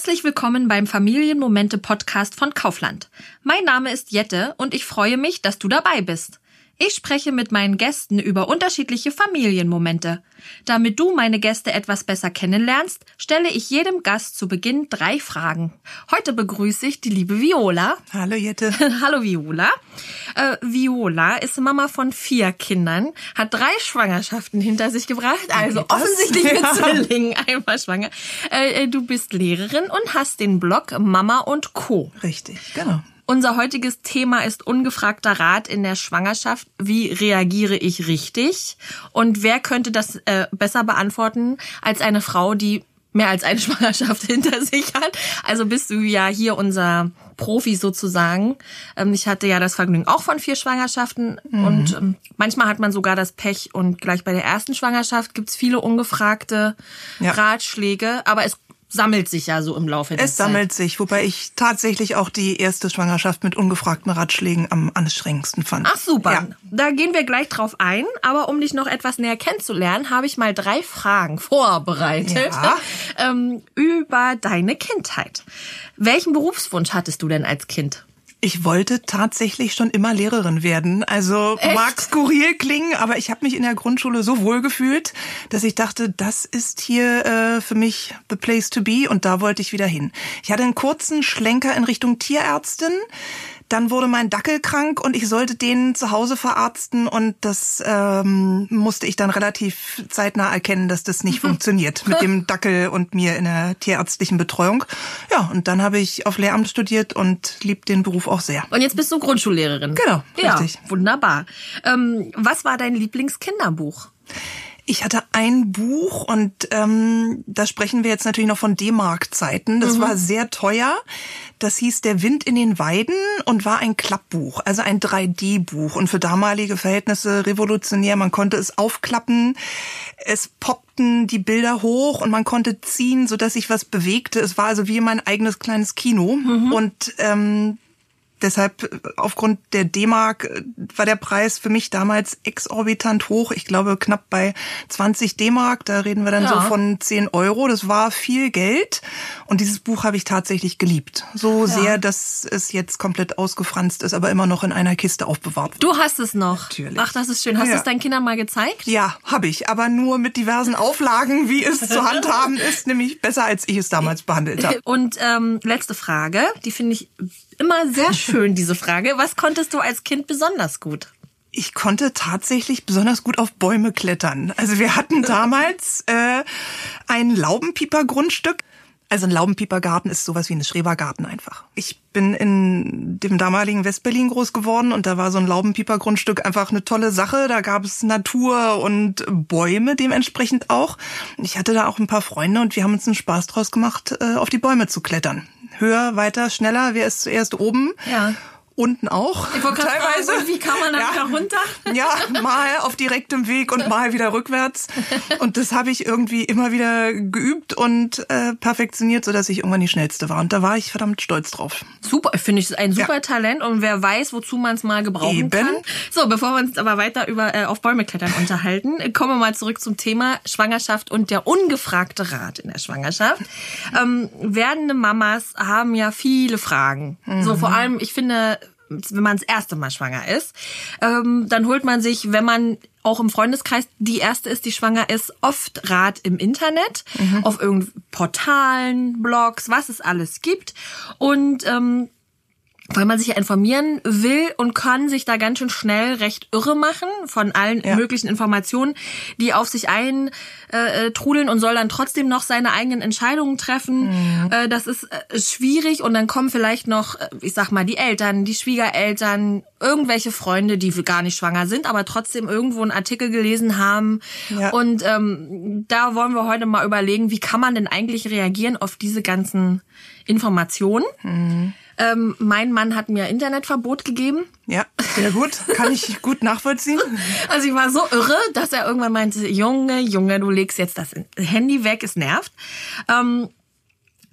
Herzlich willkommen beim Familienmomente Podcast von Kaufland. Mein Name ist Jette und ich freue mich, dass du dabei bist. Ich spreche mit meinen Gästen über unterschiedliche Familienmomente. Damit du meine Gäste etwas besser kennenlernst, stelle ich jedem Gast zu Beginn drei Fragen. Heute begrüße ich die liebe Viola. Hallo Jette. Hallo Viola. Äh, Viola ist Mama von vier Kindern, hat drei Schwangerschaften hinter sich gebracht, also offensichtlich mit ja. Zwillingen einmal schwanger. Äh, du bist Lehrerin und hast den Blog Mama und Co. Richtig, genau. Unser heutiges Thema ist ungefragter Rat in der Schwangerschaft. Wie reagiere ich richtig? Und wer könnte das äh, besser beantworten als eine Frau, die mehr als eine Schwangerschaft hinter sich hat. Also bist du ja hier unser Profi sozusagen. Ähm, ich hatte ja das Vergnügen auch von vier Schwangerschaften mhm. und ähm, manchmal hat man sogar das Pech und gleich bei der ersten Schwangerschaft gibt's viele ungefragte ja. Ratschläge, aber es sammelt sich ja so im Laufe der Zeit. Es sammelt sich, wobei ich tatsächlich auch die erste Schwangerschaft mit ungefragten Ratschlägen am anstrengendsten fand. Ach super, ja. da gehen wir gleich drauf ein. Aber um dich noch etwas näher kennenzulernen, habe ich mal drei Fragen vorbereitet ja. ähm, über deine Kindheit. Welchen Berufswunsch hattest du denn als Kind? Ich wollte tatsächlich schon immer Lehrerin werden. Also Echt? mag skurril klingen, aber ich habe mich in der Grundschule so wohl gefühlt, dass ich dachte, das ist hier äh, für mich the place to be und da wollte ich wieder hin. Ich hatte einen kurzen Schlenker in Richtung Tierärztin. Dann wurde mein Dackel krank und ich sollte den zu Hause verarzten und das ähm, musste ich dann relativ zeitnah erkennen, dass das nicht funktioniert mit dem Dackel und mir in der tierärztlichen Betreuung. Ja, und dann habe ich auf Lehramt studiert und lieb den Beruf auch sehr. Und jetzt bist du Grundschullehrerin. Genau, ja, richtig. Wunderbar. Ähm, was war dein Lieblingskinderbuch? Ich hatte ein Buch und ähm, da sprechen wir jetzt natürlich noch von D-Mark-Zeiten. Das mhm. war sehr teuer. Das hieß Der Wind in den Weiden und war ein Klappbuch, also ein 3D-Buch und für damalige Verhältnisse revolutionär. Man konnte es aufklappen, es poppten die Bilder hoch und man konnte ziehen, so dass sich was bewegte. Es war also wie mein eigenes kleines Kino mhm. und ähm, Deshalb aufgrund der D-Mark äh, war der Preis für mich damals exorbitant hoch. Ich glaube knapp bei 20 D-Mark. Da reden wir dann ja. so von 10 Euro. Das war viel Geld. Und dieses Buch habe ich tatsächlich geliebt. So ja. sehr, dass es jetzt komplett ausgefranst ist, aber immer noch in einer Kiste aufbewahrt Du hast es noch. Natürlich. Ach, das ist schön. Hast ja. du es deinen Kindern mal gezeigt? Ja, habe ich. Aber nur mit diversen Auflagen, wie es zu handhaben ist. Nämlich besser, als ich es damals behandelt habe. Und ähm, letzte Frage. Die finde ich immer sehr schön, diese Frage. Was konntest du als Kind besonders gut? Ich konnte tatsächlich besonders gut auf Bäume klettern. Also wir hatten damals äh, ein Laubenpieper-Grundstück. Also ein Laubenpiepergarten ist sowas wie ein Schrebergarten einfach. Ich bin in dem damaligen Westberlin groß geworden und da war so ein Laubenpiepergrundstück einfach eine tolle Sache. Da gab es Natur und Bäume dementsprechend auch. Ich hatte da auch ein paar Freunde und wir haben uns einen Spaß draus gemacht, äh, auf die Bäume zu klettern höher, weiter, schneller. Wer ist zuerst oben? Ja unten auch. teilweise. Fragen, wie kann man dann ja. runter? Ja, mal auf direktem Weg und mal wieder rückwärts. Und das habe ich irgendwie immer wieder geübt und äh, perfektioniert, sodass ich irgendwann die schnellste war. Und da war ich verdammt stolz drauf. Super, finde ich ein super ja. Talent und wer weiß, wozu man es mal gebrauchen Eben. kann. So, bevor wir uns aber weiter über äh, auf Bäume klettern unterhalten, kommen wir mal zurück zum Thema Schwangerschaft und der ungefragte Rat in der Schwangerschaft. Ähm, werdende Mamas haben ja viele Fragen. Mhm. So vor allem, ich finde wenn man das erste Mal schwanger ist, ähm, dann holt man sich, wenn man auch im Freundeskreis die erste ist, die schwanger ist, oft Rat im Internet, mhm. auf irgendeinen Portalen, Blogs, was es alles gibt. Und ähm, weil man sich ja informieren will und kann sich da ganz schön schnell recht irre machen von allen ja. möglichen Informationen, die auf sich eintrudeln äh, und soll dann trotzdem noch seine eigenen Entscheidungen treffen. Mhm. Äh, das ist äh, schwierig und dann kommen vielleicht noch, äh, ich sag mal, die Eltern, die Schwiegereltern, irgendwelche Freunde, die gar nicht schwanger sind, aber trotzdem irgendwo einen Artikel gelesen haben. Ja. Und ähm, da wollen wir heute mal überlegen, wie kann man denn eigentlich reagieren auf diese ganzen Informationen? Mhm. Ähm, mein Mann hat mir Internetverbot gegeben. Ja, sehr gut. Kann ich gut nachvollziehen. Also ich war so irre, dass er irgendwann meinte, Junge, Junge, du legst jetzt das Handy weg, es nervt. Ähm,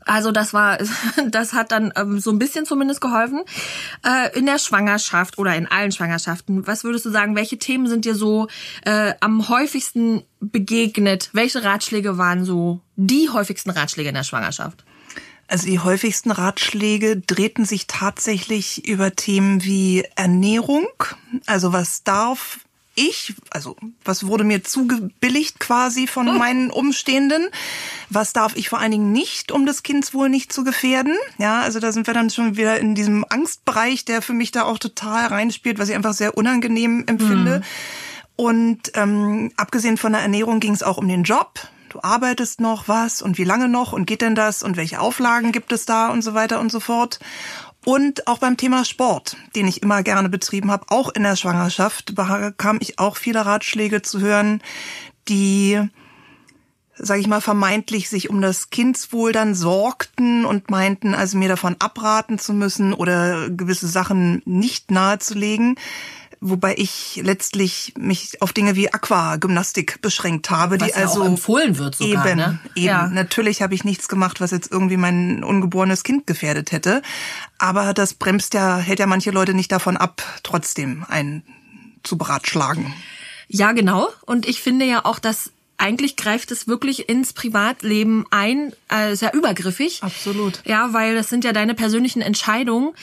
also das war, das hat dann ähm, so ein bisschen zumindest geholfen. Äh, in der Schwangerschaft oder in allen Schwangerschaften, was würdest du sagen, welche Themen sind dir so äh, am häufigsten begegnet? Welche Ratschläge waren so die häufigsten Ratschläge in der Schwangerschaft? Also die häufigsten Ratschläge drehten sich tatsächlich über Themen wie Ernährung. Also was darf ich, also was wurde mir zugebilligt quasi von hm. meinen Umstehenden? Was darf ich vor allen Dingen nicht, um das Kindswohl nicht zu gefährden? Ja, also da sind wir dann schon wieder in diesem Angstbereich, der für mich da auch total reinspielt, was ich einfach sehr unangenehm empfinde. Mhm. Und ähm, abgesehen von der Ernährung ging es auch um den Job. Du arbeitest noch was? Und wie lange noch? Und geht denn das? Und welche Auflagen gibt es da? Und so weiter und so fort. Und auch beim Thema Sport, den ich immer gerne betrieben habe, auch in der Schwangerschaft, bekam ich auch viele Ratschläge zu hören, die, sage ich mal, vermeintlich sich um das Kindswohl dann sorgten und meinten, also mir davon abraten zu müssen oder gewisse Sachen nicht nahezulegen wobei ich letztlich mich auf Dinge wie Aquagymnastik beschränkt habe, was die also auch empfohlen wird sogar, eben, ne? eben. Ja. Natürlich habe ich nichts gemacht, was jetzt irgendwie mein ungeborenes Kind gefährdet hätte, aber das bremst ja hält ja manche Leute nicht davon ab, trotzdem einen zu beratschlagen. Ja, genau. Und ich finde ja auch, dass eigentlich greift es wirklich ins Privatleben ein, äh, sehr übergriffig. Absolut. Ja, weil das sind ja deine persönlichen Entscheidungen.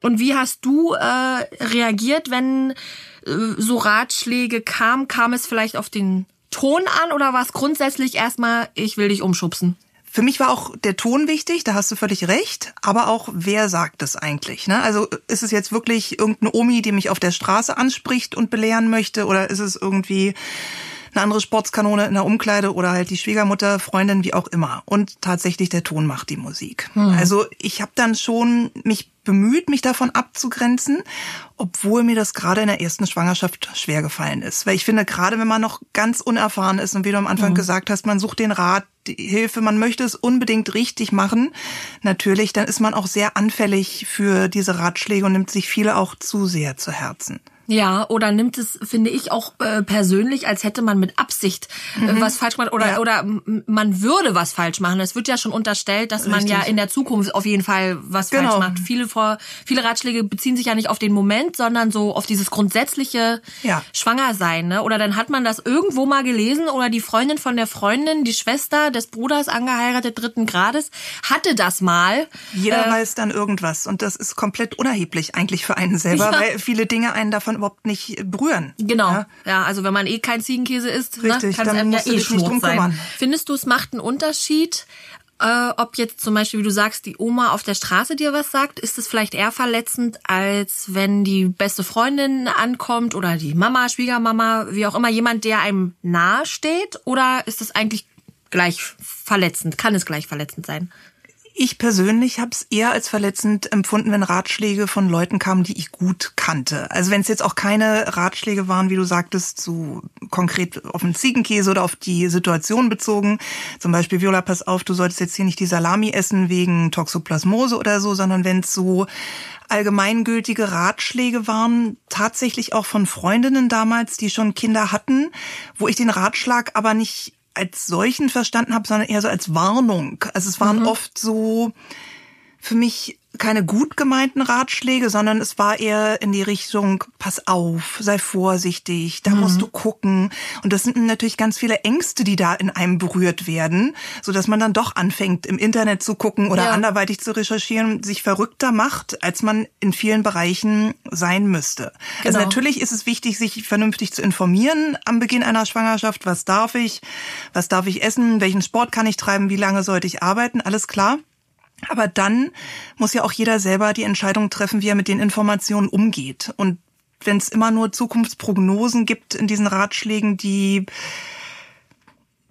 Und wie hast du äh, reagiert, wenn äh, so Ratschläge kamen? Kam es vielleicht auf den Ton an oder war es grundsätzlich erstmal, ich will dich umschubsen? Für mich war auch der Ton wichtig, da hast du völlig recht, aber auch wer sagt es eigentlich? Ne? Also ist es jetzt wirklich irgendeine Omi, die mich auf der Straße anspricht und belehren möchte oder ist es irgendwie eine andere Sportskanone in der Umkleide oder halt die Schwiegermutter, Freundin, wie auch immer. Und tatsächlich der Ton macht die Musik. Hm. Also ich habe dann schon mich bemüht, mich davon abzugrenzen, obwohl mir das gerade in der ersten Schwangerschaft schwer gefallen ist. Weil ich finde, gerade wenn man noch ganz unerfahren ist und wie du am Anfang mhm. gesagt hast, man sucht den Rat, die Hilfe, man möchte es unbedingt richtig machen, natürlich, dann ist man auch sehr anfällig für diese Ratschläge und nimmt sich viele auch zu sehr zu Herzen. Ja, oder nimmt es, finde ich, auch äh, persönlich, als hätte man mit Absicht äh, mhm. was falsch gemacht oder, ja. oder man würde was falsch machen. Es wird ja schon unterstellt, dass Richtig. man ja in der Zukunft auf jeden Fall was genau. falsch macht. Viele, vor, viele Ratschläge beziehen sich ja nicht auf den Moment, sondern so auf dieses grundsätzliche ja. Schwangersein. Ne? Oder dann hat man das irgendwo mal gelesen oder die Freundin von der Freundin, die Schwester des Bruders, angeheiratet dritten Grades, hatte das mal. Jeder äh, weiß dann irgendwas und das ist komplett unerheblich eigentlich für einen selber, ja. weil viele Dinge einen davon überhaupt nicht berühren. Genau. Ja, ja also wenn man eh kein Ziegenkäse isst, ne, Richtig, ne, kann es einem ja eh drum sein. Kümmern. Findest du, es macht einen Unterschied, äh, ob jetzt zum Beispiel, wie du sagst, die Oma auf der Straße dir was sagt? Ist es vielleicht eher verletzend, als wenn die beste Freundin ankommt oder die Mama, Schwiegermama, wie auch immer, jemand, der einem nahe steht? Oder ist es eigentlich gleich verletzend? Kann es gleich verletzend sein? Ich persönlich habe es eher als verletzend empfunden, wenn Ratschläge von Leuten kamen, die ich gut kannte. Also wenn es jetzt auch keine Ratschläge waren, wie du sagtest, so konkret auf den Ziegenkäse oder auf die Situation bezogen. Zum Beispiel, Viola, pass auf, du solltest jetzt hier nicht die Salami essen wegen Toxoplasmose oder so, sondern wenn es so allgemeingültige Ratschläge waren, tatsächlich auch von Freundinnen damals, die schon Kinder hatten, wo ich den Ratschlag aber nicht als solchen verstanden habe, sondern eher so als Warnung. Also es waren mhm. oft so für mich keine gut gemeinten Ratschläge, sondern es war eher in die Richtung, pass auf, sei vorsichtig, da mhm. musst du gucken. Und das sind natürlich ganz viele Ängste, die da in einem berührt werden, so dass man dann doch anfängt, im Internet zu gucken oder ja. anderweitig zu recherchieren, sich verrückter macht, als man in vielen Bereichen sein müsste. Also genau. Also natürlich ist es wichtig, sich vernünftig zu informieren am Beginn einer Schwangerschaft. Was darf ich? Was darf ich essen? Welchen Sport kann ich treiben? Wie lange sollte ich arbeiten? Alles klar. Aber dann muss ja auch jeder selber die Entscheidung treffen, wie er mit den Informationen umgeht. Und wenn es immer nur Zukunftsprognosen gibt in diesen Ratschlägen, die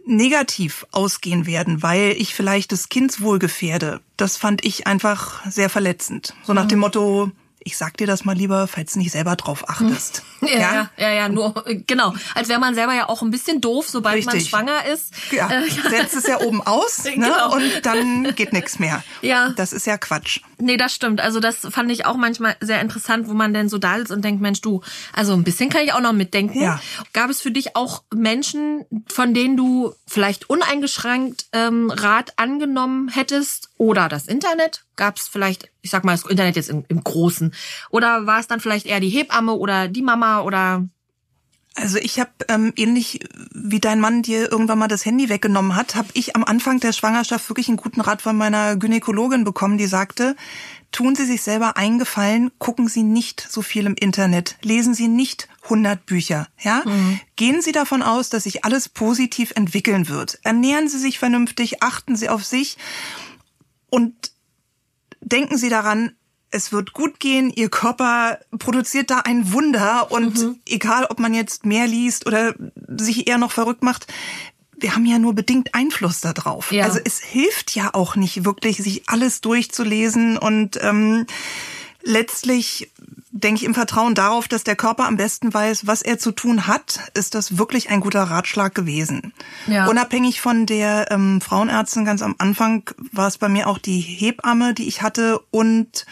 negativ ausgehen werden, weil ich vielleicht das Kindswohl gefährde, das fand ich einfach sehr verletzend. So nach dem Motto, ich sag dir das mal lieber, falls du nicht selber drauf achtest. Ja, ja, ja, ja, nur, genau. Als wäre man selber ja auch ein bisschen doof, sobald Richtig. man schwanger ist. Ja, äh, setzt es ja oben aus ne? genau. und dann geht nichts mehr. Ja. Das ist ja Quatsch. Nee, das stimmt. Also das fand ich auch manchmal sehr interessant, wo man denn so da ist und denkt, Mensch, du, also ein bisschen kann ich auch noch mitdenken. Ja. Gab es für dich auch Menschen, von denen du vielleicht uneingeschränkt ähm, Rat angenommen hättest oder das Internet? Gab es vielleicht, ich sag mal, das Internet jetzt im, im Großen? Oder war es dann vielleicht eher die Hebamme oder die Mama oder also ich habe ähm, ähnlich wie dein Mann dir irgendwann mal das Handy weggenommen hat, habe ich am Anfang der Schwangerschaft wirklich einen guten Rat von meiner Gynäkologin bekommen, die sagte, tun Sie sich selber eingefallen, gucken Sie nicht so viel im Internet, lesen Sie nicht 100 Bücher, ja? Mhm. Gehen Sie davon aus, dass sich alles positiv entwickeln wird. Ernähren Sie sich vernünftig, achten Sie auf sich und denken Sie daran, es wird gut gehen, ihr Körper produziert da ein Wunder und mhm. egal, ob man jetzt mehr liest oder sich eher noch verrückt macht, wir haben ja nur bedingt Einfluss darauf. Ja. Also es hilft ja auch nicht wirklich, sich alles durchzulesen und ähm, letztlich denke ich im Vertrauen darauf, dass der Körper am besten weiß, was er zu tun hat, ist das wirklich ein guter Ratschlag gewesen. Ja. Unabhängig von der ähm, Frauenärztin ganz am Anfang war es bei mir auch die Hebamme, die ich hatte und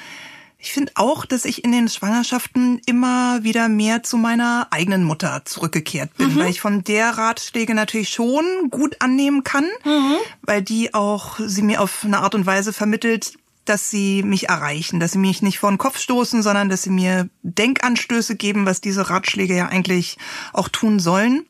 ich finde auch, dass ich in den Schwangerschaften immer wieder mehr zu meiner eigenen Mutter zurückgekehrt bin, mhm. weil ich von der Ratschläge natürlich schon gut annehmen kann, mhm. weil die auch sie mir auf eine Art und Weise vermittelt, dass sie mich erreichen, dass sie mich nicht vor den Kopf stoßen, sondern dass sie mir Denkanstöße geben, was diese Ratschläge ja eigentlich auch tun sollen.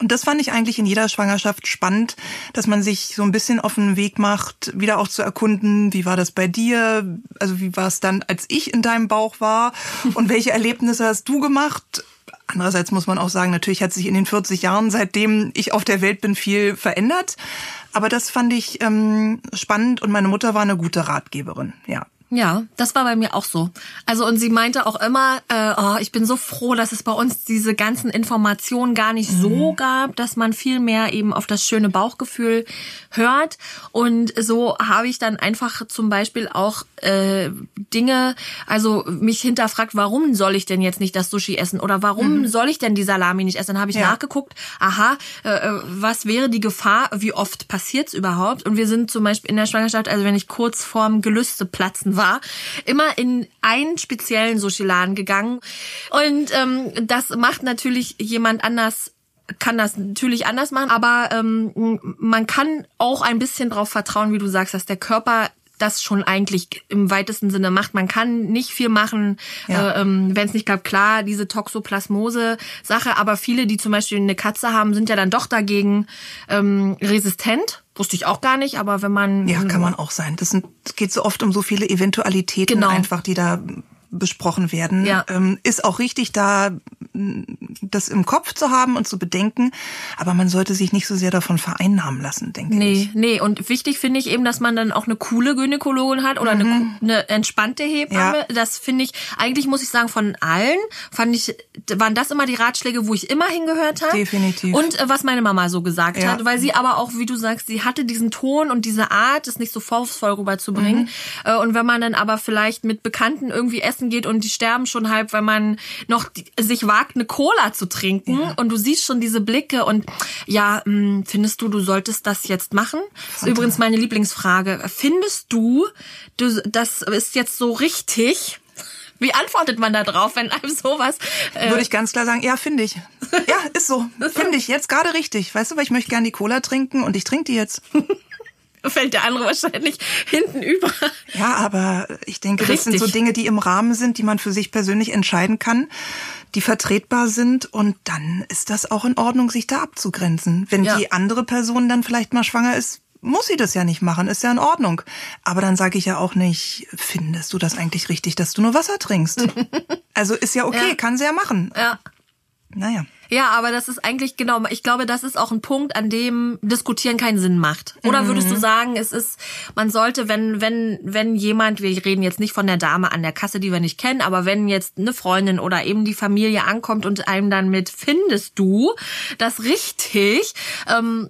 Und das fand ich eigentlich in jeder Schwangerschaft spannend, dass man sich so ein bisschen auf den Weg macht, wieder auch zu erkunden, wie war das bei dir? Also wie war es dann, als ich in deinem Bauch war? Und welche Erlebnisse hast du gemacht? Andererseits muss man auch sagen, natürlich hat sich in den 40 Jahren, seitdem ich auf der Welt bin, viel verändert. Aber das fand ich ähm, spannend und meine Mutter war eine gute Ratgeberin, ja. Ja, das war bei mir auch so. Also und sie meinte auch immer, äh, oh, ich bin so froh, dass es bei uns diese ganzen Informationen gar nicht mhm. so gab, dass man viel mehr eben auf das schöne Bauchgefühl hört. Und so habe ich dann einfach zum Beispiel auch äh, Dinge, also mich hinterfragt, warum soll ich denn jetzt nicht das Sushi essen oder warum mhm. soll ich denn die Salami nicht essen? Dann habe ich ja. nachgeguckt, aha, äh, äh, was wäre die Gefahr, wie oft passiert's überhaupt? Und wir sind zum Beispiel in der Schwangerschaft, also wenn ich kurz vorm Gelüste platzen war, immer in einen speziellen Sushi-Laden gegangen. Und ähm, das macht natürlich jemand anders kann das natürlich anders machen, aber ähm, man kann auch ein bisschen darauf vertrauen, wie du sagst, dass der Körper das schon eigentlich im weitesten Sinne macht. Man kann nicht viel machen, ja. äh, ähm, wenn es nicht klappt. Klar, diese Toxoplasmose-Sache, aber viele, die zum Beispiel eine Katze haben, sind ja dann doch dagegen ähm, resistent. Wusste ich auch gar nicht, aber wenn man. Ja, kann man auch sein. Das, sind, das geht so oft um so viele Eventualitäten genau. einfach, die da besprochen werden. Ja. Ähm, ist auch richtig, da das im Kopf zu haben und zu bedenken, aber man sollte sich nicht so sehr davon vereinnahmen lassen, denke nee, ich. Nee, nee. Und wichtig finde ich eben, dass man dann auch eine coole Gynäkologin hat oder mhm. eine, eine entspannte Hebamme. Ja. Das finde ich, eigentlich muss ich sagen, von allen fand ich, waren das immer die Ratschläge, wo ich immer hingehört habe. Definitiv. Und äh, was meine Mama so gesagt ja. hat, weil sie aber auch, wie du sagst, sie hatte diesen Ton und diese Art, es nicht so vorwurfsvoll rüberzubringen. Mhm. Äh, und wenn man dann aber vielleicht mit Bekannten irgendwie essen geht und die sterben schon halb, weil man noch die, sich wagt, eine Cola zu trinken ja. und du siehst schon diese Blicke und ja, mh, hm, findest du, du solltest das jetzt machen? Das ist übrigens meine Lieblingsfrage. Findest du, du, das ist jetzt so richtig? Wie antwortet man da drauf, wenn einem sowas... Äh Würde ich ganz klar sagen, ja, finde ich. Ja, ist so. Finde ich jetzt gerade richtig. Weißt du, weil ich möchte gerne die Cola trinken und ich trinke die jetzt. Fällt der andere wahrscheinlich hinten über. Ja, aber ich denke, Richtig. das sind so Dinge, die im Rahmen sind, die man für sich persönlich entscheiden kann, die vertretbar sind und dann ist das auch in Ordnung, sich da abzugrenzen. Wenn ja. die andere Person dann vielleicht mal schwanger ist, muss sie das ja nicht machen, ist ja in Ordnung. Aber dann sage ich ja auch nicht, findest du das eigentlich richtig, dass du nur Wasser trinkst? also ist ja okay, ja. kann sie ja machen. Ja. Naja. Ja, aber das ist eigentlich genau, ich glaube, das ist auch ein Punkt, an dem diskutieren keinen Sinn macht. Oder würdest mhm. du sagen, es ist, man sollte, wenn, wenn, wenn jemand, wir reden jetzt nicht von der Dame an der Kasse, die wir nicht kennen, aber wenn jetzt eine Freundin oder eben die Familie ankommt und einem dann mit, findest du das richtig, ähm,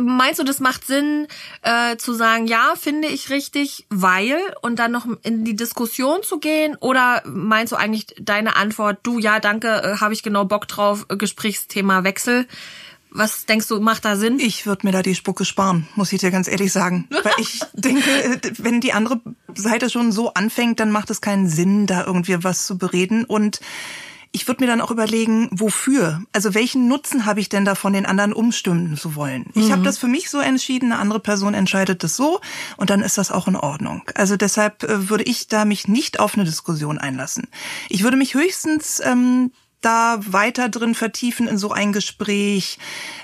meinst du, das macht Sinn, äh, zu sagen, ja, finde ich richtig, weil und dann noch in die Diskussion zu gehen? Oder meinst du eigentlich deine Antwort, du, ja, danke, äh, habe ich genau Bock drauf, äh, Gesprächsthema Wechsel? Was denkst du, macht da Sinn? Ich würde mir da die Spucke sparen, muss ich dir ganz ehrlich sagen. Weil ich denke, wenn die andere Seite schon so anfängt, dann macht es keinen Sinn, da irgendwie was zu bereden. Und ich würde mir dann auch überlegen, wofür? Also welchen Nutzen habe ich denn davon, den anderen umstimmen zu wollen? Ich mhm. habe das für mich so entschieden, eine andere Person entscheidet das so und dann ist das auch in Ordnung. Also deshalb äh, würde ich da mich nicht auf eine Diskussion einlassen. Ich würde mich höchstens ähm, da weiter drin vertiefen in so ein Gespräch,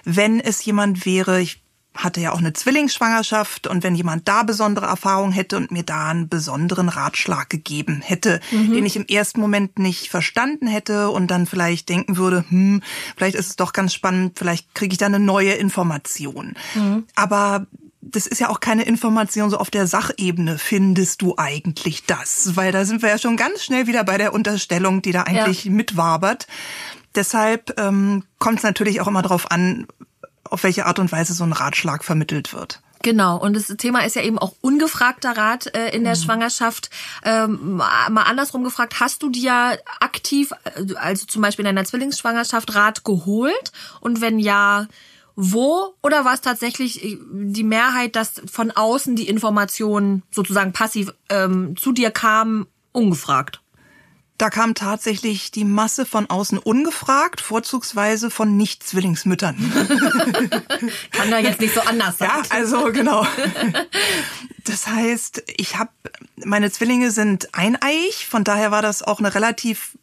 wenn es jemand wäre, ich hatte ja auch eine Zwillingsschwangerschaft und wenn jemand da besondere Erfahrungen hätte und mir da einen besonderen Ratschlag gegeben hätte, mhm. den ich im ersten Moment nicht verstanden hätte und dann vielleicht denken würde, hm, vielleicht ist es doch ganz spannend, vielleicht kriege ich da eine neue Information. Mhm. Aber das ist ja auch keine Information so auf der Sachebene. Findest du eigentlich das? Weil da sind wir ja schon ganz schnell wieder bei der Unterstellung, die da eigentlich ja. mitwabert. Deshalb ähm, kommt es natürlich auch immer darauf an, auf welche Art und Weise so ein Ratschlag vermittelt wird. Genau, und das Thema ist ja eben auch ungefragter Rat äh, in der mhm. Schwangerschaft. Ähm, mal andersrum gefragt, hast du dir aktiv, äh, also zum Beispiel in deiner Zwillingsschwangerschaft, Rat geholt? Und wenn ja, wo? Oder war es tatsächlich äh, die Mehrheit, dass von außen die Informationen sozusagen passiv ähm, zu dir kamen, ungefragt? Da kam tatsächlich die Masse von außen ungefragt, vorzugsweise von Nicht-Zwillingsmüttern. Kann da jetzt nicht so anders sein. Ja, also genau. Das heißt, ich habe meine Zwillinge sind eineiig, von daher war das auch eine relativ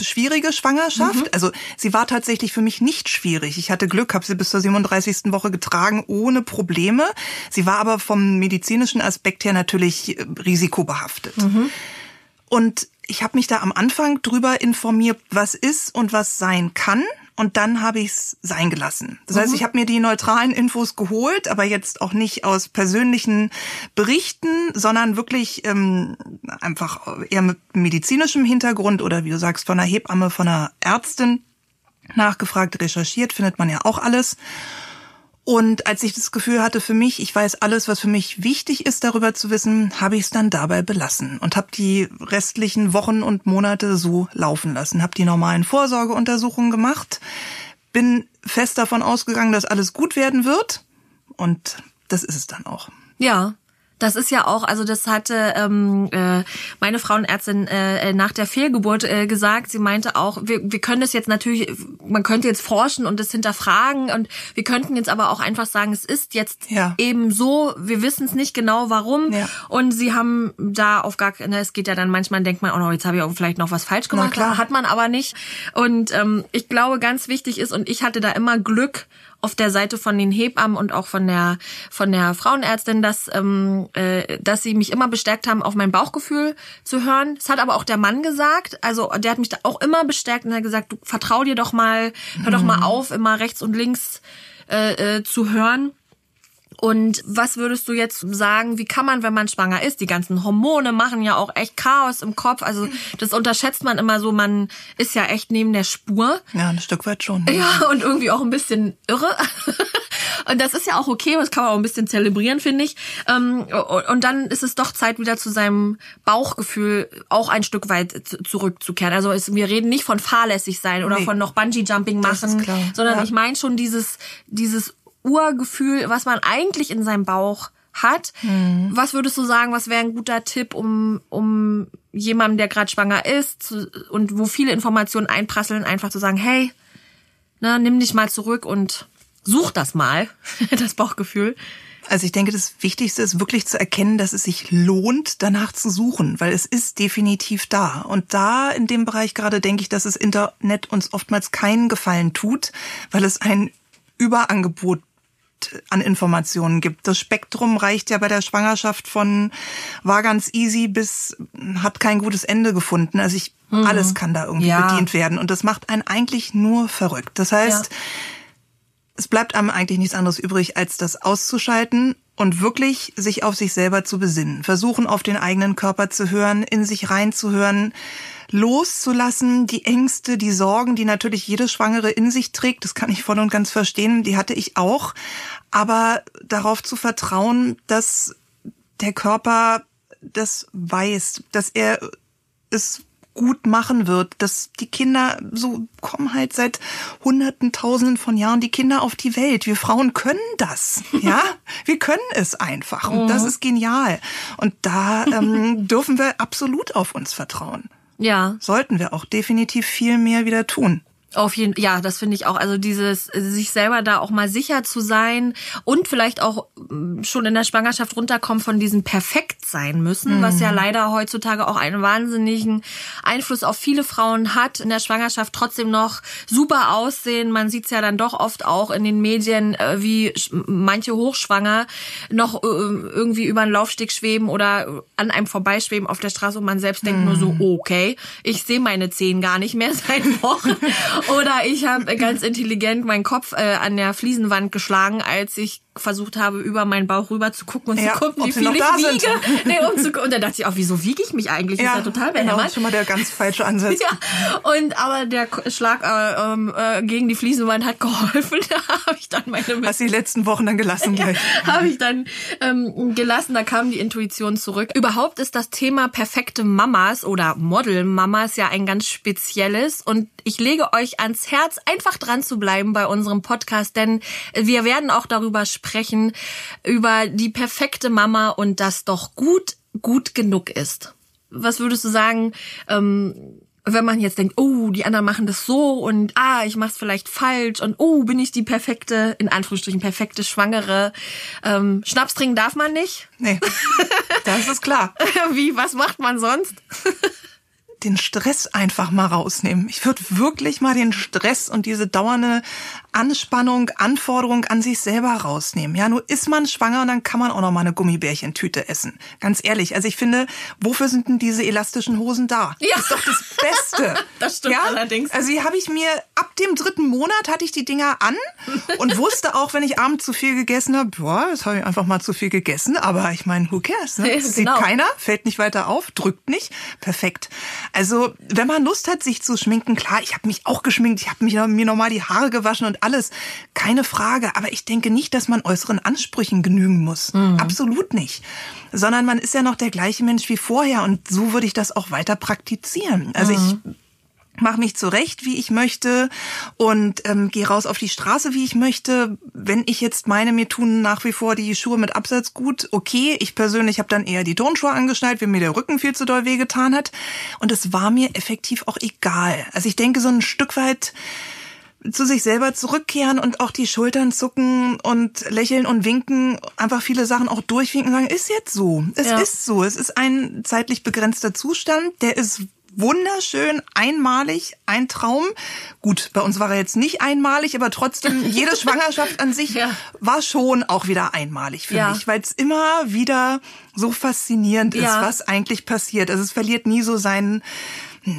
schwierige Schwangerschaft. Mhm. Also sie war tatsächlich für mich nicht schwierig. Ich hatte Glück, habe sie bis zur 37. Woche getragen ohne Probleme. Sie war aber vom medizinischen Aspekt her natürlich risikobehaftet. Mhm. Und ich habe mich da am Anfang drüber informiert, was ist und was sein kann. Und dann habe ich es sein gelassen. Das mhm. heißt, ich habe mir die neutralen Infos geholt, aber jetzt auch nicht aus persönlichen Berichten, sondern wirklich ähm, einfach eher mit medizinischem Hintergrund oder wie du sagst, von einer Hebamme, von einer Ärztin nachgefragt, recherchiert, findet man ja auch alles. Und als ich das Gefühl hatte für mich, ich weiß alles, was für mich wichtig ist, darüber zu wissen, habe ich es dann dabei belassen und habe die restlichen Wochen und Monate so laufen lassen, habe die normalen Vorsorgeuntersuchungen gemacht, bin fest davon ausgegangen, dass alles gut werden wird und das ist es dann auch. Ja, das ist ja auch, also das hatte ähm, äh, meine Frauenärztin äh, nach der Fehlgeburt äh, gesagt. Sie meinte auch, wir, wir können das jetzt natürlich, man könnte jetzt forschen und das hinterfragen und wir könnten jetzt aber auch einfach sagen, es ist jetzt ja. eben so, wir wissen es nicht genau warum. Ja. Und sie haben da auf gar ne, es geht ja dann manchmal, denkt man, oh no, jetzt habe ich auch vielleicht noch was falsch gemacht. Hat man aber nicht. Und ähm, ich glaube, ganz wichtig ist, und ich hatte da immer Glück, auf der Seite von den Hebammen und auch von der von der Frauenärztin, dass ähm, äh, dass sie mich immer bestärkt haben, auf mein Bauchgefühl zu hören. Das hat aber auch der Mann gesagt. Also der hat mich da auch immer bestärkt und hat gesagt, du vertrau dir doch mal, hör doch mal mhm. auf, immer rechts und links äh, äh, zu hören. Und was würdest du jetzt sagen, wie kann man, wenn man schwanger ist? Die ganzen Hormone machen ja auch echt Chaos im Kopf. Also das unterschätzt man immer so, man ist ja echt neben der Spur. Ja, ein Stück weit schon. Ja, und irgendwie auch ein bisschen irre. Und das ist ja auch okay, das kann man auch ein bisschen zelebrieren, finde ich. Ähm, und dann ist es doch Zeit, wieder zu seinem Bauchgefühl auch ein Stück weit zurückzukehren. Also wir reden nicht von fahrlässig sein oder nee. von noch Bungee-Jumping machen, sondern ja. ich meine schon dieses, dieses Urgefühl, was man eigentlich in seinem Bauch hat. Mhm. Was würdest du sagen, was wäre ein guter Tipp, um, um jemandem, der gerade schwanger ist zu, und wo viele Informationen einprasseln, einfach zu sagen, hey, na, nimm dich mal zurück und such das mal, das Bauchgefühl. Also ich denke, das Wichtigste ist wirklich zu erkennen, dass es sich lohnt, danach zu suchen, weil es ist definitiv da. Und da in dem Bereich gerade denke ich, dass das Internet uns oftmals keinen Gefallen tut, weil es ein Überangebot an Informationen gibt. Das Spektrum reicht ja bei der Schwangerschaft von war ganz easy bis hat kein gutes Ende gefunden. Also ich, mhm. alles kann da irgendwie ja. bedient werden und das macht einen eigentlich nur verrückt. Das heißt, ja. es bleibt einem eigentlich nichts anderes übrig, als das auszuschalten und wirklich sich auf sich selber zu besinnen. Versuchen auf den eigenen Körper zu hören, in sich reinzuhören, loszulassen, die Ängste, die Sorgen, die natürlich jede Schwangere in sich trägt, das kann ich voll und ganz verstehen, die hatte ich auch, aber darauf zu vertrauen, dass der Körper das weiß, dass er es gut machen wird, dass die Kinder so kommen halt seit hunderten, tausenden von Jahren die Kinder auf die Welt. Wir Frauen können das, ja, wir können es einfach und das mhm. ist genial und da ähm, dürfen wir absolut auf uns vertrauen. Ja. Sollten wir auch definitiv viel mehr wieder tun. Auf jeden ja, das finde ich auch. Also dieses sich selber da auch mal sicher zu sein und vielleicht auch mm, schon in der Schwangerschaft runterkommen von diesem perfekt sein müssen, mhm. was ja leider heutzutage auch einen wahnsinnigen Einfluss auf viele Frauen hat, in der Schwangerschaft trotzdem noch super aussehen. Man sieht's ja dann doch oft auch in den Medien, äh, wie manche Hochschwanger noch äh, irgendwie über einen Laufsteg schweben oder an einem vorbeischweben auf der Straße und man selbst denkt mhm. nur so, okay, ich sehe meine Zehen gar nicht mehr seit Wochen. Oder ich habe ganz intelligent meinen Kopf äh, an der Fliesenwand geschlagen, als ich versucht habe, über meinen Bauch rüber zu gucken und ja, zu gucken, wie viel ich wiege. Nee, um zu, und dann dachte ich auch, wieso wiege ich mich eigentlich? Ja, ist ja total behämmert. Genau, schon mal der ganz falsche Ansatz. ja, und aber der Schlag äh, ähm, äh, gegen die Fliesenwand hat geholfen. Da habe ich dann meine... Hast du die letzten Wochen dann gelassen gleich? Ja, habe ich dann ähm, gelassen, da kam die Intuition zurück. Überhaupt ist das Thema perfekte Mamas oder Model-Mamas ja ein ganz spezielles und ich lege euch ans Herz, einfach dran zu bleiben bei unserem Podcast, denn wir werden auch darüber sprechen, sprechen über die perfekte Mama und das doch gut, gut genug ist. Was würdest du sagen, ähm, wenn man jetzt denkt, oh, die anderen machen das so und ah, ich mach's vielleicht falsch und oh, bin ich die perfekte, in Anführungsstrichen perfekte Schwangere. Ähm, Schnaps trinken darf man nicht. Nee, das ist klar. Wie, was macht man sonst? den Stress einfach mal rausnehmen. Ich würde wirklich mal den Stress und diese dauernde Anspannung, Anforderung an sich selber rausnehmen. Ja, nur ist man schwanger und dann kann man auch noch mal eine Gummibärchentüte essen. Ganz ehrlich, also ich finde, wofür sind denn diese elastischen Hosen da? Ja. Das ist doch das Beste. das stimmt ja? allerdings. Also die habe ich mir ab dem dritten Monat hatte ich die Dinger an und wusste auch, wenn ich abends zu viel gegessen habe, boah, das habe ich einfach mal zu viel gegessen. Aber ich meine, who cares? Ne? Ja, genau. Sieht keiner, fällt nicht weiter auf, drückt nicht. Perfekt. Also wenn man Lust hat, sich zu schminken, klar, ich habe mich auch geschminkt, ich habe mich mir nochmal die Haare gewaschen und alles. Keine Frage. Aber ich denke nicht, dass man äußeren Ansprüchen genügen muss. Mhm. Absolut nicht. Sondern man ist ja noch der gleiche Mensch wie vorher. Und so würde ich das auch weiter praktizieren. Also mhm. ich mache mich zurecht, wie ich möchte und ähm, gehe raus auf die Straße, wie ich möchte. Wenn ich jetzt meine, mir tun nach wie vor die Schuhe mit Absatz gut, okay. Ich persönlich habe dann eher die Turnschuhe angeschnallt, wenn mir der Rücken viel zu doll wehgetan hat. Und es war mir effektiv auch egal. Also ich denke, so ein Stück weit zu sich selber zurückkehren und auch die Schultern zucken und lächeln und winken, einfach viele Sachen auch durchwinken und sagen, ist jetzt so. Es ja. ist so. Es ist ein zeitlich begrenzter Zustand, der ist wunderschön, einmalig, ein Traum. Gut, bei uns war er jetzt nicht einmalig, aber trotzdem, jede Schwangerschaft an sich ja. war schon auch wieder einmalig für ja. mich, weil es immer wieder so faszinierend ist, ja. was eigentlich passiert. Also es verliert nie so seinen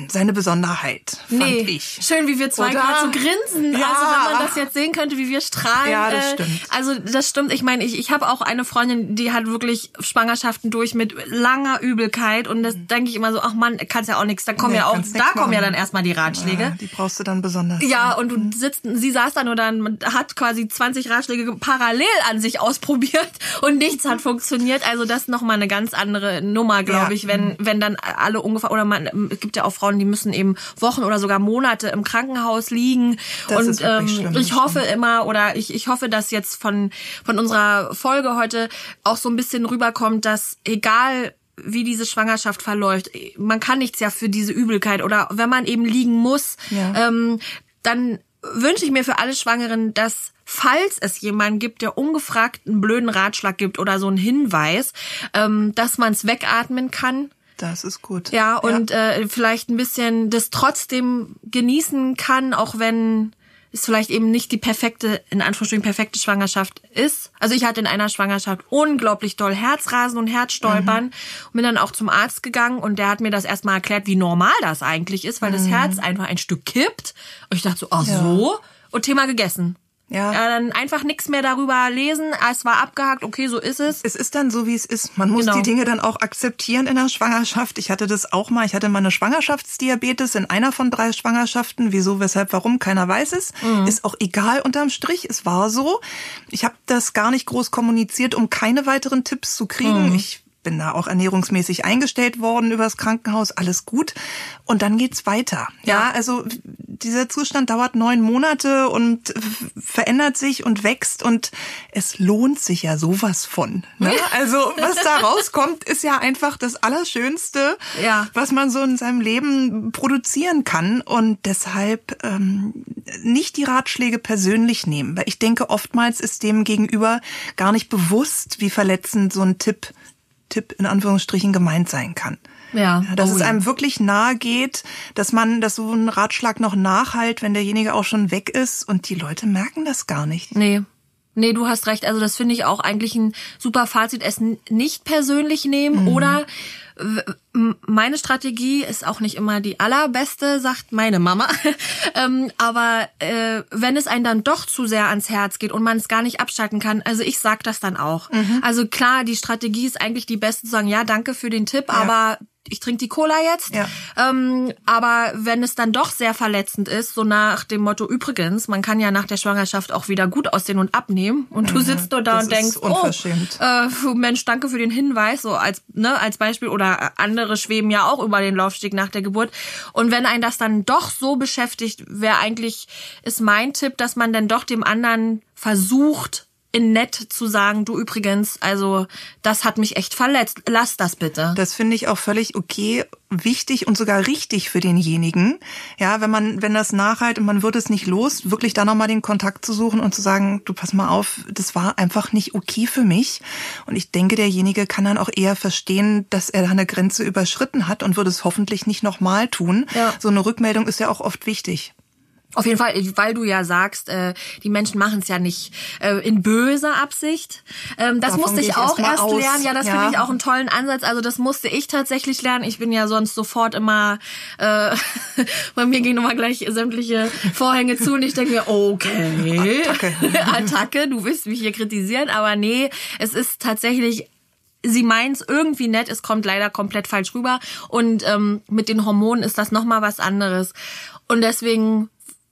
seine Besonderheit, fand nee. ich. Schön, wie wir zwei gerade so grinsen. Ja. Also wenn man das jetzt sehen könnte, wie wir strahlen. Ja, das äh, stimmt. Also das stimmt. Ich meine, ich, ich habe auch eine Freundin, die hat wirklich Schwangerschaften durch mit langer Übelkeit und das mhm. denke ich immer so, ach man, kannst ja auch nichts. Da kommen nee, ja auch, da kommen ja dann erstmal die Ratschläge. Ja, die brauchst du dann besonders. Ja, und du mhm. sitzt, sie saß dann oder hat quasi 20 Ratschläge parallel an sich ausprobiert und nichts hat funktioniert. Also das ist nochmal eine ganz andere Nummer, glaube ja. ich, wenn, wenn dann alle ungefähr, oder man, es gibt ja auch Frauen, die müssen eben Wochen oder sogar Monate im Krankenhaus liegen. Das und ähm, schlimm, ich hoffe stimmt. immer oder ich, ich hoffe, dass jetzt von, von unserer Folge heute auch so ein bisschen rüberkommt, dass egal wie diese Schwangerschaft verläuft. Man kann nichts ja für diese Übelkeit oder wenn man eben liegen muss, ja. ähm, dann wünsche ich mir für alle Schwangeren, dass falls es jemanden gibt, der ungefragt einen blöden Ratschlag gibt oder so einen Hinweis, ähm, dass man es wegatmen kann, das ist gut. Ja, und ja. Äh, vielleicht ein bisschen das trotzdem genießen kann, auch wenn es vielleicht eben nicht die perfekte, in Anführungsstrichen perfekte Schwangerschaft ist. Also ich hatte in einer Schwangerschaft unglaublich doll Herzrasen und Herzstolpern mhm. und bin dann auch zum Arzt gegangen und der hat mir das erstmal erklärt, wie normal das eigentlich ist, weil mhm. das Herz einfach ein Stück kippt. Und ich dachte so, ach ja. so. Und Thema gegessen. Ja. Dann einfach nichts mehr darüber lesen. Es war abgehakt, okay, so ist es. Es ist dann so, wie es ist. Man muss genau. die Dinge dann auch akzeptieren in der Schwangerschaft. Ich hatte das auch mal. Ich hatte mal eine Schwangerschaftsdiabetes in einer von drei Schwangerschaften. Wieso, weshalb, warum, keiner weiß es. Mhm. Ist auch egal unterm Strich. Es war so. Ich habe das gar nicht groß kommuniziert, um keine weiteren Tipps zu kriegen. Mhm. Ich bin da auch ernährungsmäßig eingestellt worden übers Krankenhaus, alles gut. Und dann geht's weiter. Ja, also dieser Zustand dauert neun Monate und verändert sich und wächst und es lohnt sich ja sowas von. Ne? Also was da rauskommt, ist ja einfach das Allerschönste, ja. was man so in seinem Leben produzieren kann. Und deshalb ähm, nicht die Ratschläge persönlich nehmen. Weil ich denke, oftmals ist dem gegenüber gar nicht bewusst, wie verletzend so ein Tipp Tipp in Anführungsstrichen gemeint sein kann. Ja. Dass oh, es einem wirklich nahe geht, dass man, dass so ein Ratschlag noch nachhalt, wenn derjenige auch schon weg ist und die Leute merken das gar nicht. Nee. Nee, du hast recht. Also das finde ich auch eigentlich ein super Fazit. Es nicht persönlich nehmen mhm. oder meine Strategie ist auch nicht immer die allerbeste, sagt meine Mama. ähm, aber äh, wenn es einen dann doch zu sehr ans Herz geht und man es gar nicht abschalten kann, also ich sag das dann auch. Mhm. Also klar, die Strategie ist eigentlich die beste zu sagen, ja, danke für den Tipp, ja. aber ich trinke die Cola jetzt. Ja. Ähm, aber wenn es dann doch sehr verletzend ist, so nach dem Motto, übrigens, man kann ja nach der Schwangerschaft auch wieder gut aussehen und abnehmen. Und du mhm. sitzt nur da und denkst, oh, äh, Mensch, danke für den Hinweis, so als, ne, als Beispiel. Oder andere schweben ja auch über den Laufsteg nach der Geburt. Und wenn einen das dann doch so beschäftigt, wäre eigentlich, ist mein Tipp, dass man dann doch dem anderen versucht, nett zu sagen, du übrigens, also das hat mich echt verletzt, lass das bitte. Das finde ich auch völlig okay, wichtig und sogar richtig für denjenigen. Ja, wenn man, wenn das nachhalt und man wird es nicht los, wirklich da nochmal den Kontakt zu suchen und zu sagen, du pass mal auf, das war einfach nicht okay für mich. Und ich denke, derjenige kann dann auch eher verstehen, dass er eine Grenze überschritten hat und würde es hoffentlich nicht nochmal tun. Ja. So eine Rückmeldung ist ja auch oft wichtig. Auf jeden Fall, weil du ja sagst, äh, die Menschen machen es ja nicht äh, in böser Absicht. Ähm, das Davon musste ich auch erst aus. lernen. Ja, das ja. finde ich auch einen tollen Ansatz. Also das musste ich tatsächlich lernen. Ich bin ja sonst sofort immer, äh, bei mir gehen immer gleich sämtliche Vorhänge zu und ich denke mir, okay, Attacke. Attacke, du willst mich hier kritisieren, aber nee, es ist tatsächlich sie meint's irgendwie nett, es kommt leider komplett falsch rüber. Und ähm, mit den Hormonen ist das nochmal was anderes. Und deswegen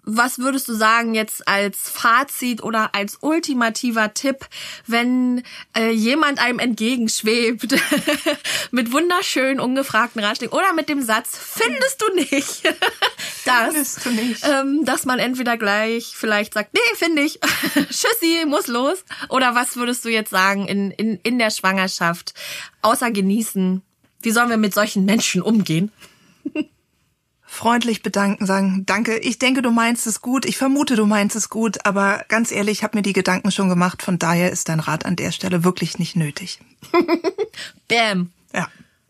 was würdest du sagen jetzt als Fazit oder als ultimativer Tipp, wenn äh, jemand einem entgegenschwebt mit wunderschönen, ungefragten Ratschlägen oder mit dem Satz, findest du nicht, das, findest du nicht. Ähm, dass man entweder gleich vielleicht sagt, nee, finde ich, tschüssi, muss los. Oder was würdest du jetzt sagen in, in, in der Schwangerschaft, außer genießen? Wie sollen wir mit solchen Menschen umgehen? Freundlich bedanken, sagen, danke, ich denke, du meinst es gut, ich vermute, du meinst es gut, aber ganz ehrlich, ich habe mir die Gedanken schon gemacht, von daher ist dein Rat an der Stelle wirklich nicht nötig. Bam. Ja.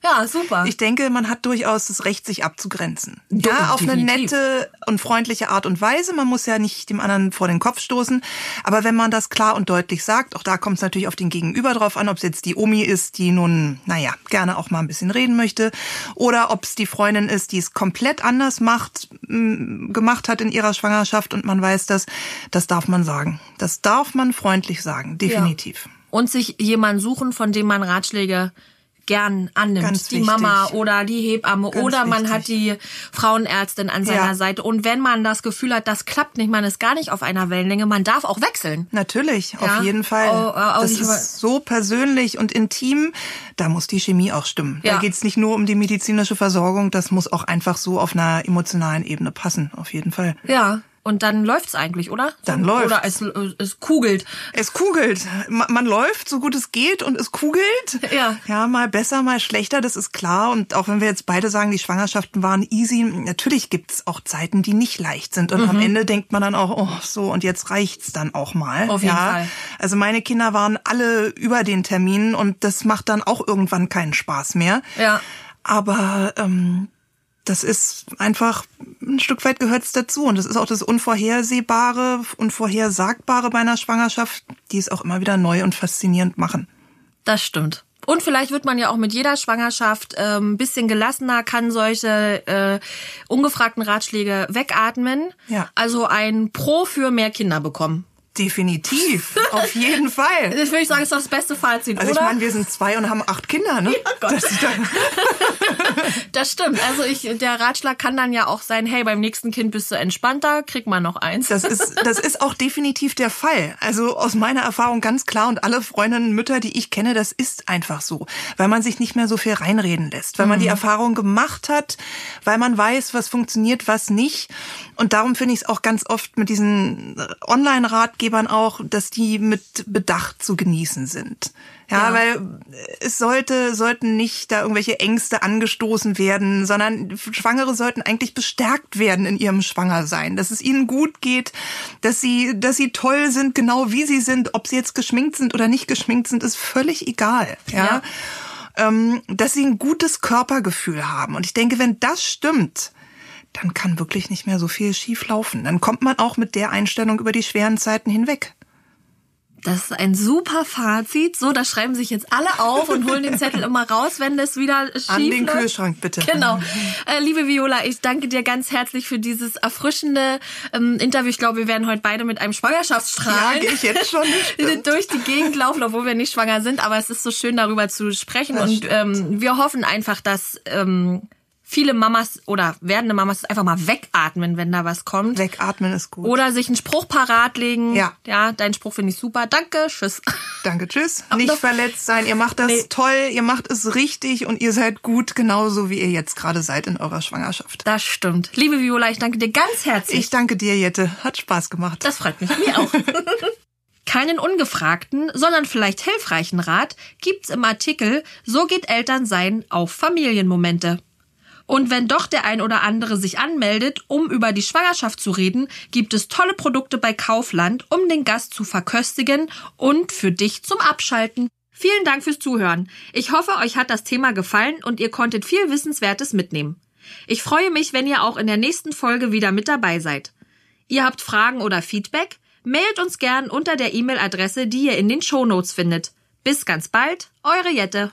Ja, super. Ich denke, man hat durchaus das Recht, sich abzugrenzen. Ja, ja auf eine nette und freundliche Art und Weise. Man muss ja nicht dem anderen vor den Kopf stoßen. Aber wenn man das klar und deutlich sagt, auch da kommt es natürlich auf den Gegenüber drauf an, ob es jetzt die Omi ist, die nun, naja, gerne auch mal ein bisschen reden möchte, oder ob es die Freundin ist, die es komplett anders macht, gemacht hat in ihrer Schwangerschaft und man weiß das, das darf man sagen. Das darf man freundlich sagen, definitiv. Ja. Und sich jemanden suchen, von dem man Ratschläge gern annimmt. Ganz die Mama oder die Hebamme Ganz oder man wichtig. hat die Frauenärztin an seiner ja. Seite. Und wenn man das Gefühl hat, das klappt nicht, man ist gar nicht auf einer Wellenlänge, man darf auch wechseln. Natürlich, ja? auf jeden Fall. Oh, oh, das ist so persönlich und intim, da muss die Chemie auch stimmen. Ja. Da geht's nicht nur um die medizinische Versorgung, das muss auch einfach so auf einer emotionalen Ebene passen, auf jeden Fall. Ja. Und dann läuft's eigentlich, oder? Dann läuft. Oder es, es kugelt. Es kugelt. Man, man läuft so gut es geht und es kugelt. Ja. Ja, mal besser, mal schlechter, das ist klar. Und auch wenn wir jetzt beide sagen, die Schwangerschaften waren easy, natürlich gibt's auch Zeiten, die nicht leicht sind. Und mhm. am Ende denkt man dann auch, oh, so, und jetzt reicht's dann auch mal. Auf jeden ja. Fall. Also meine Kinder waren alle über den Termin und das macht dann auch irgendwann keinen Spaß mehr. Ja. Aber ähm, das ist einfach ein Stück weit gehört es dazu. Und das ist auch das Unvorhersehbare, Unvorhersagbare bei einer Schwangerschaft, die es auch immer wieder neu und faszinierend machen. Das stimmt. Und vielleicht wird man ja auch mit jeder Schwangerschaft äh, ein bisschen gelassener, kann solche äh, ungefragten Ratschläge wegatmen. Ja. Also ein Pro für mehr Kinder bekommen. Definitiv, auf jeden Fall. Ich würde sagen, ist doch das beste Fazit, also oder? ich meine, wir sind zwei und haben acht Kinder, ne? Ja, Gott. Das Das stimmt. Also ich, der Ratschlag kann dann ja auch sein, hey, beim nächsten Kind bist du entspannter, krieg mal noch eins. Das ist, das ist auch definitiv der Fall. Also aus meiner Erfahrung ganz klar und alle Freundinnen, Mütter, die ich kenne, das ist einfach so. Weil man sich nicht mehr so viel reinreden lässt. Weil man die Erfahrung gemacht hat, weil man weiß, was funktioniert, was nicht. Und darum finde ich es auch ganz oft mit diesen Online-Ratgebern auch, dass die mit Bedacht zu genießen sind. Ja, Ja. weil es sollte, sollten nicht da irgendwelche Ängste angestoßen werden, sondern Schwangere sollten eigentlich bestärkt werden in ihrem Schwangersein, dass es ihnen gut geht, dass sie, dass sie toll sind, genau wie sie sind, ob sie jetzt geschminkt sind oder nicht geschminkt sind, ist völlig egal. Ja. Ähm, dass sie ein gutes Körpergefühl haben. Und ich denke, wenn das stimmt, dann kann wirklich nicht mehr so viel schief laufen. Dann kommt man auch mit der Einstellung über die schweren Zeiten hinweg. Das ist ein super Fazit. So, da schreiben sich jetzt alle auf und holen den Zettel immer raus, wenn das wieder schief An den läuft. Kühlschrank bitte. Genau. Äh, liebe Viola, ich danke dir ganz herzlich für dieses erfrischende ähm, Interview. Ich glaube, wir werden heute beide mit einem Schwangerschaftsstrahlen Ja, ich jetzt schon. Durch die Gegend laufen, obwohl wir nicht schwanger sind. Aber es ist so schön, darüber zu sprechen. Das und ähm, wir hoffen einfach, dass ähm, viele Mamas oder werdende Mamas einfach mal wegatmen, wenn da was kommt. Wegatmen ist gut. Oder sich einen Spruch parat legen. Ja. Ja, deinen Spruch finde ich super. Danke, tschüss. Danke, tschüss. Aber Nicht verletzt sein. Ihr macht das Nee. toll, ihr macht es richtig und ihr seid gut, genauso wie ihr jetzt gerade seid in eurer Schwangerschaft. Das stimmt. Liebe Viola, ich danke dir ganz herzlich. Ich danke dir, Jette. Hat Spaß gemacht. Das freut mich, mir auch. Keinen ungefragten, sondern vielleicht hilfreichen Rat gibt's im Artikel So geht Elternsein auf Familienmomente. Und wenn doch der ein oder andere sich anmeldet, um über die Schwangerschaft zu reden, gibt es tolle Produkte bei Kaufland, um den Gast zu verköstigen und für dich zum Abschalten. Vielen Dank fürs Zuhören. Ich hoffe, euch hat das Thema gefallen und ihr konntet viel Wissenswertes mitnehmen. Ich freue mich, wenn ihr auch in der nächsten Folge wieder mit dabei seid. Ihr habt Fragen oder Feedback? Mailt uns gern unter der E-Mail-Adresse, die ihr in den Shownotes findet. Bis ganz bald, eure Jette.